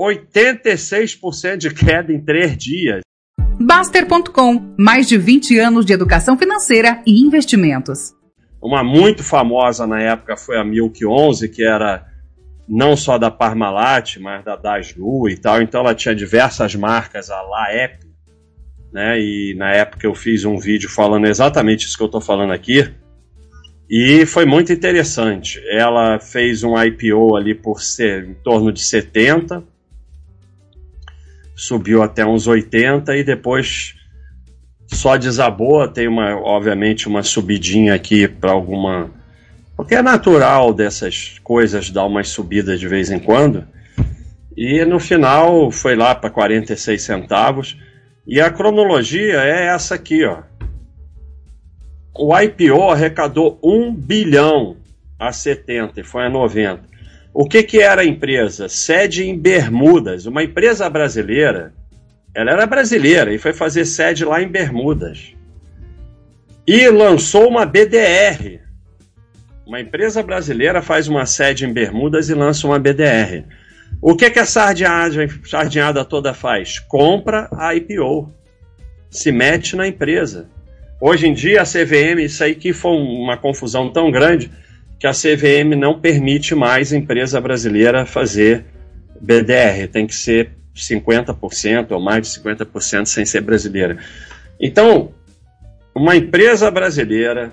86% de queda em três dias. Baster.com mais de 20 anos de educação financeira e investimentos. Uma muito famosa na época foi a Milk 11, que era não só da Parmalat, mas da Daslu e tal. Então ela tinha diversas marcas, a Laep, né? E na época eu fiz um vídeo falando exatamente isso que eu estou falando aqui. E foi muito interessante. Ela fez um IPO ali por ser em torno de 70 subiu até uns 80 e depois só desabou. Tem uma, obviamente, uma subidinha aqui para alguma. Porque é natural dessas coisas dar umas subidas de vez em quando. E no final foi lá para 46 centavos. E a cronologia é essa aqui, ó. O IPO arrecadou 1 bilhão a 70 e foi a 90. O que, que era a empresa? Sede em Bermudas. Uma empresa brasileira. Ela era brasileira e foi fazer sede lá em Bermudas. E lançou uma BDR. Uma empresa brasileira faz uma sede em Bermudas e lança uma BDR. O que, que a sardinhada, sardinhada toda faz? Compra a IPO. Se mete na empresa. Hoje em dia a CVM, isso aí que foi uma confusão tão grande que a CVM não permite mais empresa brasileira fazer BDR, tem que ser 50% ou mais de 50% sem ser brasileira. Então, uma empresa brasileira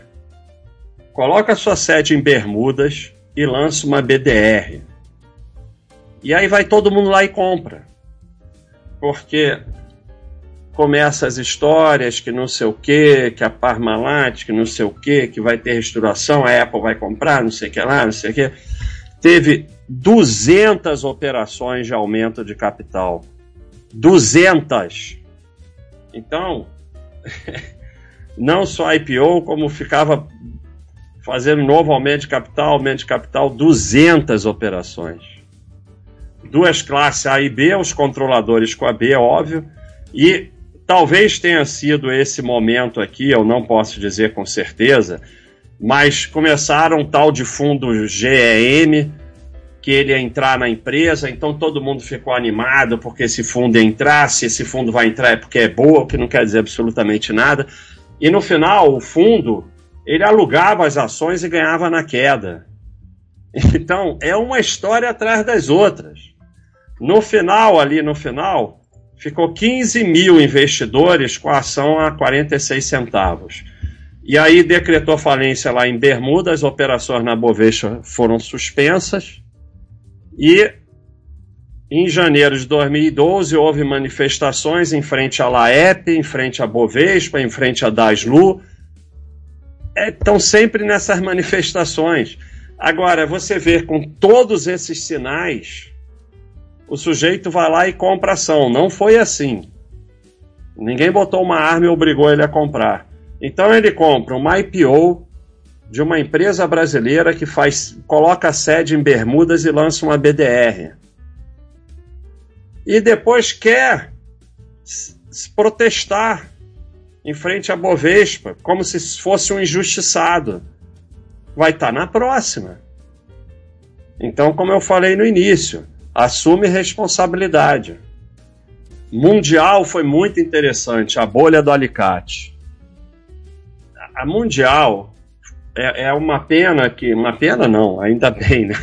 coloca sua sede em Bermudas e lança uma BDR. E aí vai todo mundo lá e compra. Porque começa as histórias que não sei o que, que a Parmalat, que não sei o que, que vai ter restauração, a Apple vai comprar, não sei o que lá, não sei o que. Teve 200 operações de aumento de capital. 200! Então, não só IPO, como ficava fazendo novo aumento de capital, aumento de capital, 200 operações. Duas classes A e B, os controladores com a B, é óbvio, e Talvez tenha sido esse momento aqui, eu não posso dizer com certeza, mas começaram tal de fundo GEM, que ele ia entrar na empresa, então todo mundo ficou animado porque esse fundo ia entrar, se esse fundo vai entrar é porque é boa, que não quer dizer absolutamente nada. E no final, o fundo, ele alugava as ações e ganhava na queda. Então, é uma história atrás das outras. No final, ali no final, ficou 15 mil investidores com a ação a 46 centavos. E aí decretou falência lá em Bermuda, as operações na Bovespa foram suspensas. E em janeiro de 2012 houve manifestações em frente à Laep, em frente à Bovespa, em frente à Daslu. Estão é, sempre nessas manifestações. Agora, você vê com todos esses sinais, o sujeito vai lá e compra ação. Não foi assim. Ninguém botou uma arma e obrigou ele a comprar. Então ele compra uma IPO de uma empresa brasileira que faz, coloca a sede em Bermudas e lança uma BDR. E depois quer protestar em frente à Bovespa, como se fosse um injustiçado. Vai estar tá na próxima. Então, como eu falei no início, assume responsabilidade. Mundial foi muito interessante, a bolha do alicate. A Mundial é, é uma pena que. Uma pena não, ainda bem, né?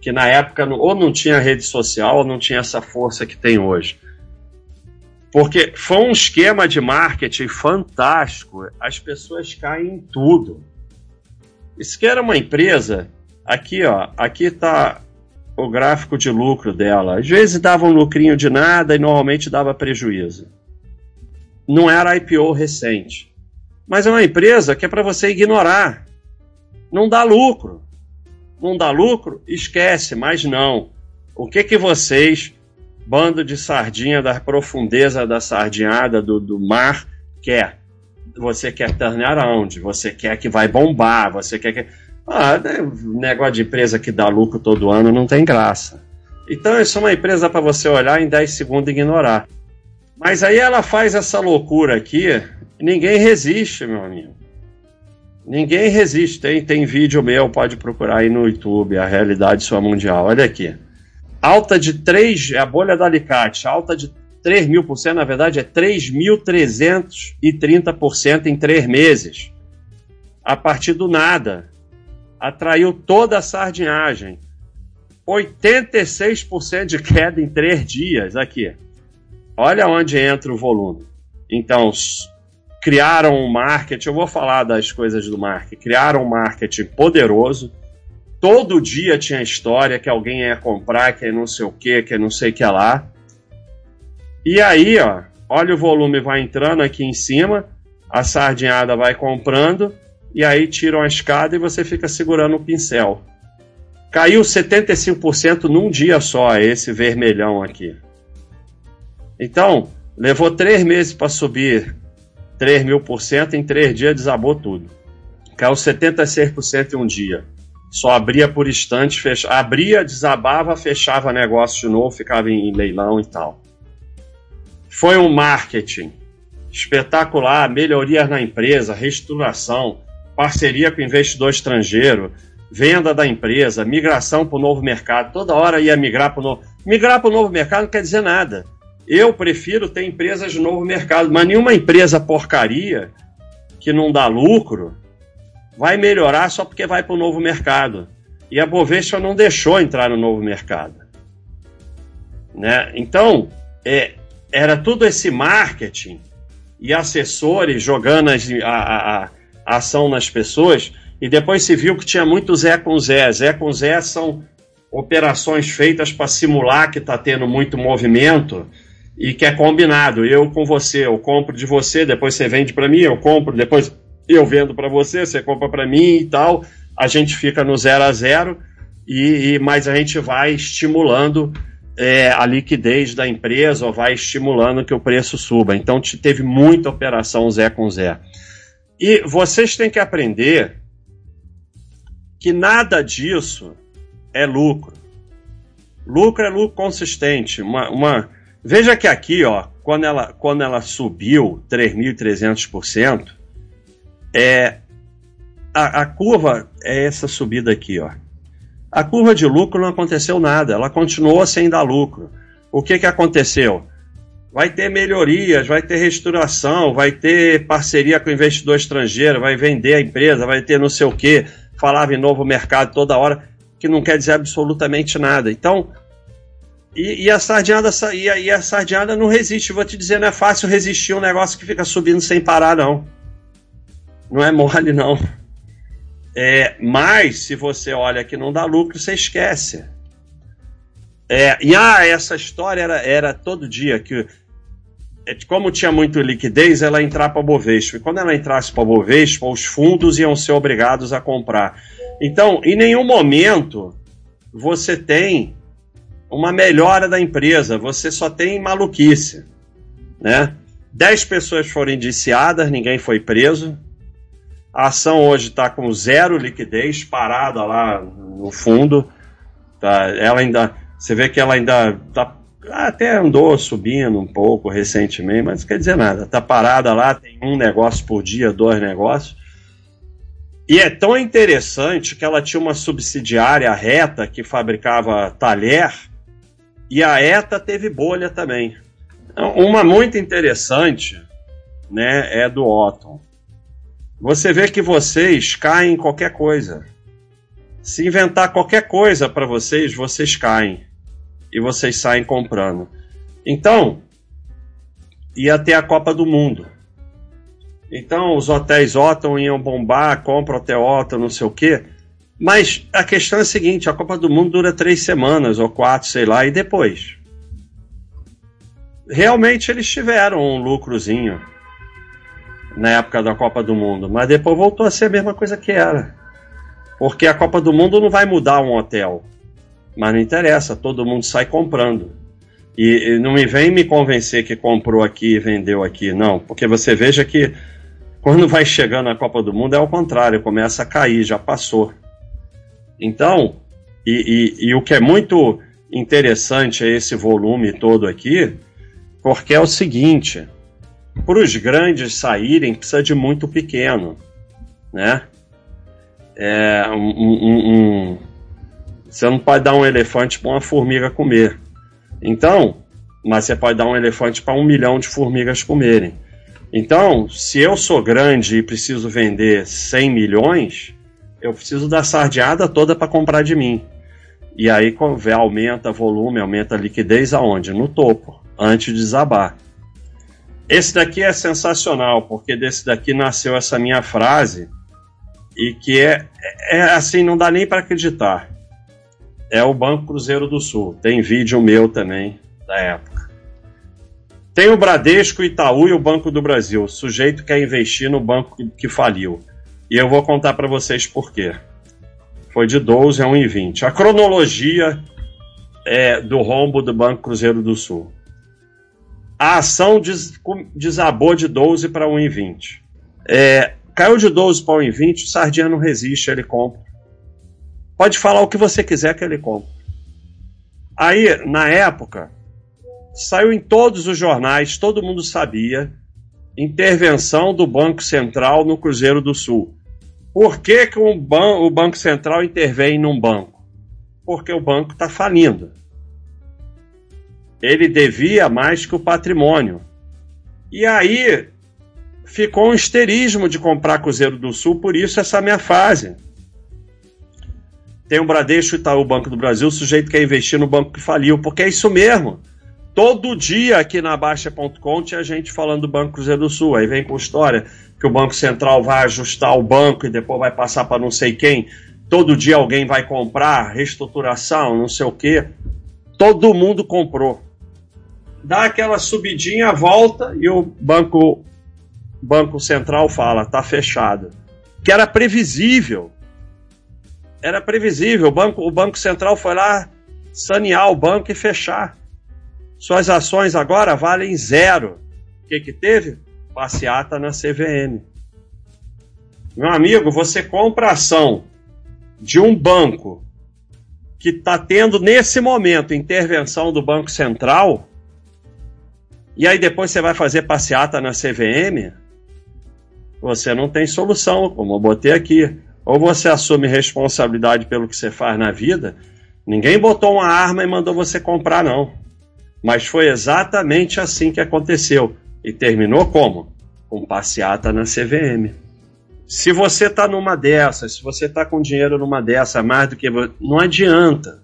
Que na época ou não tinha rede social ou não tinha essa força que tem hoje. Porque foi um esquema de marketing fantástico. As pessoas caem em tudo. Isso que era uma empresa. Aqui, ó. Aqui tá o gráfico de lucro dela. Às vezes dava um lucrinho de nada e normalmente dava prejuízo. Não era IPO recente. Mas é uma empresa que é para você ignorar. Não dá lucro. Não dá lucro? Esquece, mas não. O que que vocês, bando de sardinha da profundeza da sardinhada do, do mar, quer? Você quer turnar around, você quer que vai bombar, você quer que ah, né, negócio de empresa que dá lucro todo ano não tem graça. Então isso é uma empresa para você olhar em 10 segundos e ignorar. Mas aí ela faz essa loucura aqui, ninguém resiste, meu amigo. Ninguém resiste. Tem, tem vídeo meu, pode procurar aí no YouTube, a realidade sua mundial. Olha aqui. alta de 3, é a bolha da alicate, alta de 3 mil por cento, na verdade é 3.330% em três meses. A partir do nada. Atraiu toda a sardinhagem. 86% de queda em três dias aqui. Olha onde entra o volume. Então, criaram um marketing, eu vou falar das coisas do marketing, criaram um marketing poderoso. Todo dia tinha história que alguém ia comprar, que não sei o que, que não sei o que lá. E aí, ó, olha o volume vai entrando aqui em cima, a sardinhada vai comprando, e aí tiram a escada e você fica segurando o pincel. Caiu 75% num dia só, esse vermelhão aqui. Então, levou três meses para subir 3 mil por cento, em três dias desabou tudo. Caiu 76% em um dia. Só abria por instante, fecha... abria, desabava, fechava negócio de novo, ficava em leilão e tal. Foi um marketing espetacular, melhorias na empresa, reestruturação, parceria com investidor estrangeiro, venda da empresa, migração para o novo mercado. Toda hora ia migrar para o novo. Migrar para o novo mercado não quer dizer nada. Eu prefiro ter empresas de novo mercado, mas nenhuma empresa porcaria que não dá lucro vai melhorar só porque vai para o novo mercado. E a Bovespa não deixou entrar no novo mercado. Né? Então, é, era tudo esse marketing e assessores jogando as, a, a, ação nas pessoas, e depois se viu que tinha muito Zé com Zé. Zé com Zé são operações feitas para simular que está tendo muito movimento e que é combinado. Eu com você, eu compro de você, depois você vende para mim, eu compro, depois eu vendo para você, você compra para mim e tal. A gente fica no zero a zero e, e mas a gente vai estimulando é, a liquidez da empresa ou vai estimulando que o preço suba. Então teve muita operação Zé com Zé. E vocês têm que aprender que nada disso é lucro. Lucro é lucro consistente. Uma, uma, Veja que aqui, ó, quando ela, quando ela subiu 3.300%, é, a, a curva é essa subida aqui, ó. A curva de lucro não aconteceu nada, ela continuou sem dar lucro. O que, que aconteceu? Vai ter melhorias, vai ter restauração, vai ter parceria com investidor estrangeiro, vai vender a empresa, vai ter não sei o que, falava em novo mercado toda hora, que não quer dizer absolutamente nada. Então, e, e, a sardinhada e a, e a sardinhada não resiste. Vou te dizer, não é fácil resistir um negócio que fica subindo sem parar, não. Não é mole, não. É, mas se você olha que não dá lucro, você esquece. É, e ah, essa história era, era todo dia que é, como tinha muito liquidez, ela entrar para Bovespa. E quando ela entrasse para Bovespa, os fundos iam ser obrigados a comprar. Então, em nenhum momento você tem uma melhora da empresa, você só tem maluquice, né? Dez pessoas foram indiciadas, ninguém foi preso. A ação hoje está com zero liquidez, parada lá no fundo. Tá? Ela ainda, você vê que ela ainda tá, até andou subindo um pouco recentemente, mas não quer dizer nada. Está parada lá, tem um negócio por dia, dois negócios. E é tão interessante que ela tinha uma subsidiária reta que fabricava talher e a ETA teve bolha também. Uma muito interessante né, é do Otton. Você vê que vocês caem em qualquer coisa. Se inventar qualquer coisa para vocês, vocês caem. E vocês saem comprando. Então, ia ter a Copa do Mundo. Então, os hotéis Otton iam bombar, compra hotel Otton, não sei o quê. Mas a questão é a seguinte: a Copa do Mundo dura três semanas ou quatro, sei lá, e depois? Realmente eles tiveram um lucrozinho na época da Copa do Mundo, mas depois voltou a ser a mesma coisa que era. Porque a Copa do Mundo não vai mudar um hotel. Mas não interessa, todo mundo sai comprando. E, e não me vem me convencer que comprou aqui e vendeu aqui, não. Porque você veja que quando vai chegando a Copa do Mundo é ao contrário, começa a cair, já passou. Então, e, e, e o que é muito interessante é esse volume todo aqui, porque é o seguinte: para os grandes saírem, precisa de muito pequeno, né? É, um, um, um, Você não pode dar um elefante para uma formiga comer. Então, mas você pode dar um elefante para um milhão de formigas comerem. Então, se eu sou grande e preciso vender 100 milhões, eu preciso da sardeada toda para comprar de mim. E aí aumenta volume, aumenta liquidez aonde? No topo, antes de desabar. Esse daqui é sensacional, porque desse daqui nasceu essa minha frase e que é, é assim, não dá nem para acreditar. É o Banco Cruzeiro do Sul. Tem vídeo meu também da época. Tem o Bradesco, Itaú e o Banco do Brasil. Sujeito quer investir no banco que faliu. E eu vou contar para vocês por quê. Foi de 12 a 1,20. A cronologia é, do rombo do Banco Cruzeiro do Sul. A ação des, desabou de 12 para 1,20. É, caiu de 12 para 1,20, o Sardinha não resiste, ele compra. Pode falar o que você quiser que ele compra. Aí, na época, saiu em todos os jornais, todo mundo sabia, intervenção do Banco Central no Cruzeiro do Sul. Por que, que um ban o Banco Central intervém num banco? Porque o banco está falindo. Ele devia mais que o patrimônio. E aí ficou um histerismo de comprar Cruzeiro do Sul, por isso essa minha fase. Tem o Bradesco, Itaú, Banco do Brasil, o sujeito quer investir no banco que faliu, porque é isso mesmo. Todo dia aqui na Baixa.com tinha gente falando do Banco Cruzeiro do Sul. Aí vem com história que o Banco Central vai ajustar o banco e depois vai passar para não sei quem. Todo dia alguém vai comprar, reestruturação, não sei o quê. Todo mundo comprou. Dá aquela subidinha, volta e o Banco, banco Central fala: tá fechado. Que era previsível. Era previsível. O Banco, o banco Central foi lá sanear o banco e fechar. Suas ações agora valem zero. O que, que teve? Passeata na CVM. Meu amigo, você compra ação de um banco que está tendo nesse momento intervenção do Banco Central, e aí depois você vai fazer passeata na CVM, você não tem solução, como eu botei aqui. Ou você assume responsabilidade pelo que você faz na vida. Ninguém botou uma arma e mandou você comprar, não. Mas foi exatamente assim que aconteceu. E terminou como? Com passeata na CVM. Se você está numa dessas, se você está com dinheiro numa dessa, mais do que. Não adianta.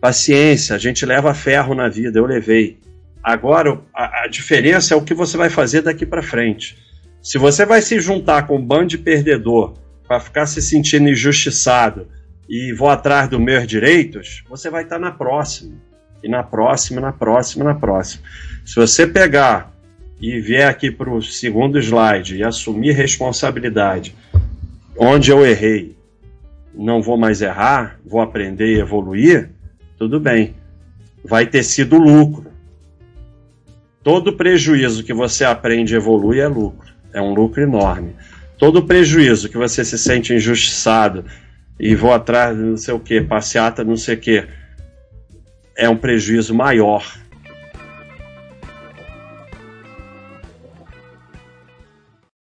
Paciência, a gente leva ferro na vida, eu levei. Agora, a, a diferença é o que você vai fazer daqui para frente. Se você vai se juntar com um bando de perdedor para ficar se sentindo injustiçado e vou atrás dos meus direitos, você vai estar tá na próxima e na próxima, na próxima, na próxima. Se você pegar e vier aqui para o segundo slide e assumir responsabilidade, onde eu errei, não vou mais errar, vou aprender e evoluir, tudo bem. Vai ter sido lucro. Todo prejuízo que você aprende e evolui é lucro. É um lucro enorme. Todo prejuízo que você se sente injustiçado e vou atrás de não sei o que, passeata, não sei o que, é um prejuízo maior.